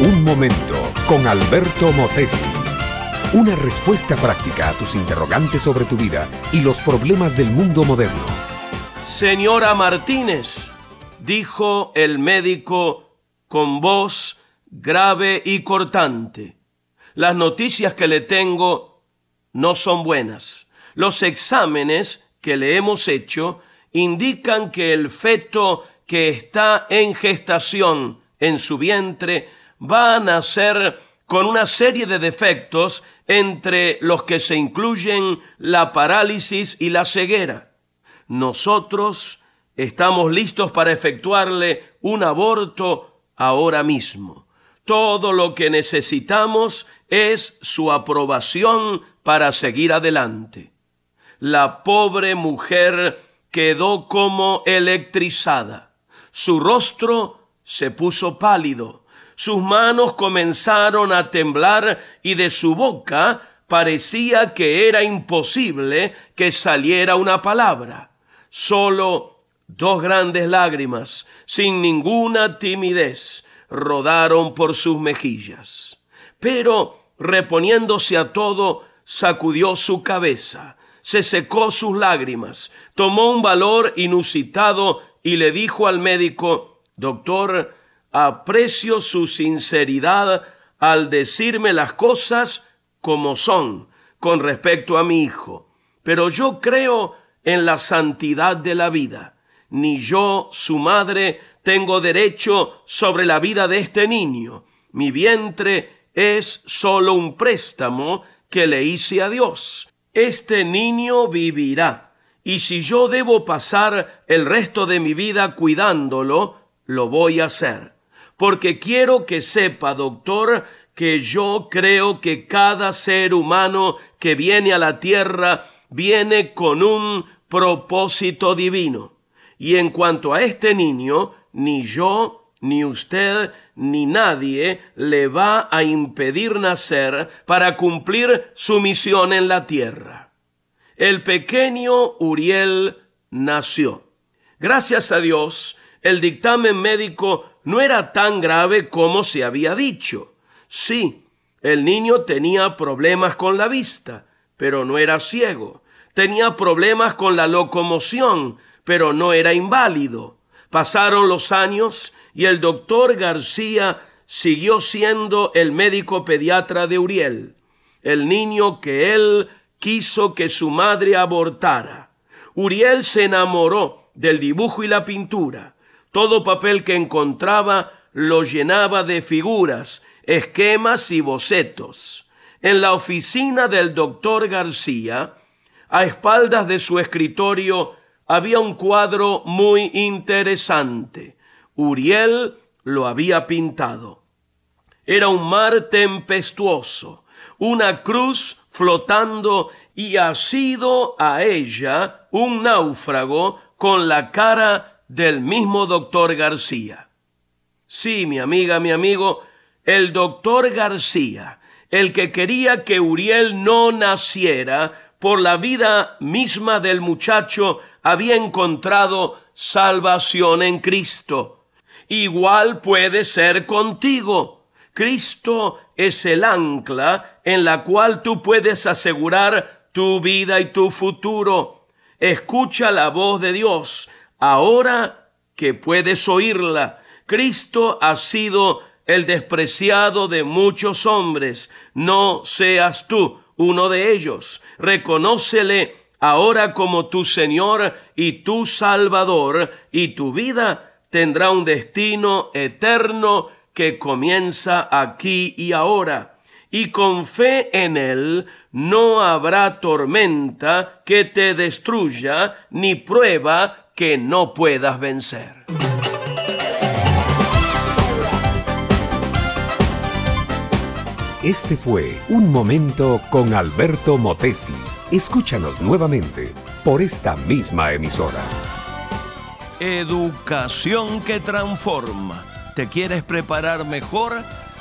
Un momento con Alberto Motesi. Una respuesta práctica a tus interrogantes sobre tu vida y los problemas del mundo moderno. Señora Martínez, dijo el médico con voz grave y cortante, las noticias que le tengo no son buenas. Los exámenes que le hemos hecho indican que el feto que está en gestación en su vientre va a nacer con una serie de defectos entre los que se incluyen la parálisis y la ceguera. Nosotros estamos listos para efectuarle un aborto ahora mismo. Todo lo que necesitamos es su aprobación para seguir adelante. La pobre mujer quedó como electrizada. Su rostro se puso pálido, sus manos comenzaron a temblar y de su boca parecía que era imposible que saliera una palabra. Solo dos grandes lágrimas, sin ninguna timidez, rodaron por sus mejillas. Pero, reponiéndose a todo, sacudió su cabeza, se secó sus lágrimas, tomó un valor inusitado y le dijo al médico, Doctor, aprecio su sinceridad al decirme las cosas como son con respecto a mi hijo, pero yo creo en la santidad de la vida. Ni yo, su madre, tengo derecho sobre la vida de este niño. Mi vientre es solo un préstamo que le hice a Dios. Este niño vivirá, y si yo debo pasar el resto de mi vida cuidándolo, lo voy a hacer. Porque quiero que sepa, doctor, que yo creo que cada ser humano que viene a la tierra viene con un propósito divino. Y en cuanto a este niño, ni yo, ni usted, ni nadie le va a impedir nacer para cumplir su misión en la tierra. El pequeño Uriel nació. Gracias a Dios, el dictamen médico no era tan grave como se había dicho. Sí, el niño tenía problemas con la vista, pero no era ciego. Tenía problemas con la locomoción, pero no era inválido. Pasaron los años y el doctor García siguió siendo el médico pediatra de Uriel, el niño que él quiso que su madre abortara. Uriel se enamoró del dibujo y la pintura. Todo papel que encontraba lo llenaba de figuras, esquemas y bocetos. En la oficina del doctor García, a espaldas de su escritorio, había un cuadro muy interesante. Uriel lo había pintado. Era un mar tempestuoso, una cruz flotando y ha sido a ella un náufrago con la cara del mismo doctor García. Sí, mi amiga, mi amigo, el doctor García, el que quería que Uriel no naciera, por la vida misma del muchacho había encontrado salvación en Cristo. Igual puede ser contigo. Cristo es el ancla en la cual tú puedes asegurar tu vida y tu futuro. Escucha la voz de Dios ahora que puedes oírla. Cristo ha sido el despreciado de muchos hombres. No seas tú uno de ellos. Reconócele ahora como tu Señor y tu Salvador, y tu vida tendrá un destino eterno que comienza aquí y ahora. Y con fe en Él no habrá tormenta que te destruya, ni prueba que no puedas vencer. Este fue Un Momento con Alberto Motesi. Escúchanos nuevamente por esta misma emisora. Educación que transforma. ¿Te quieres preparar mejor?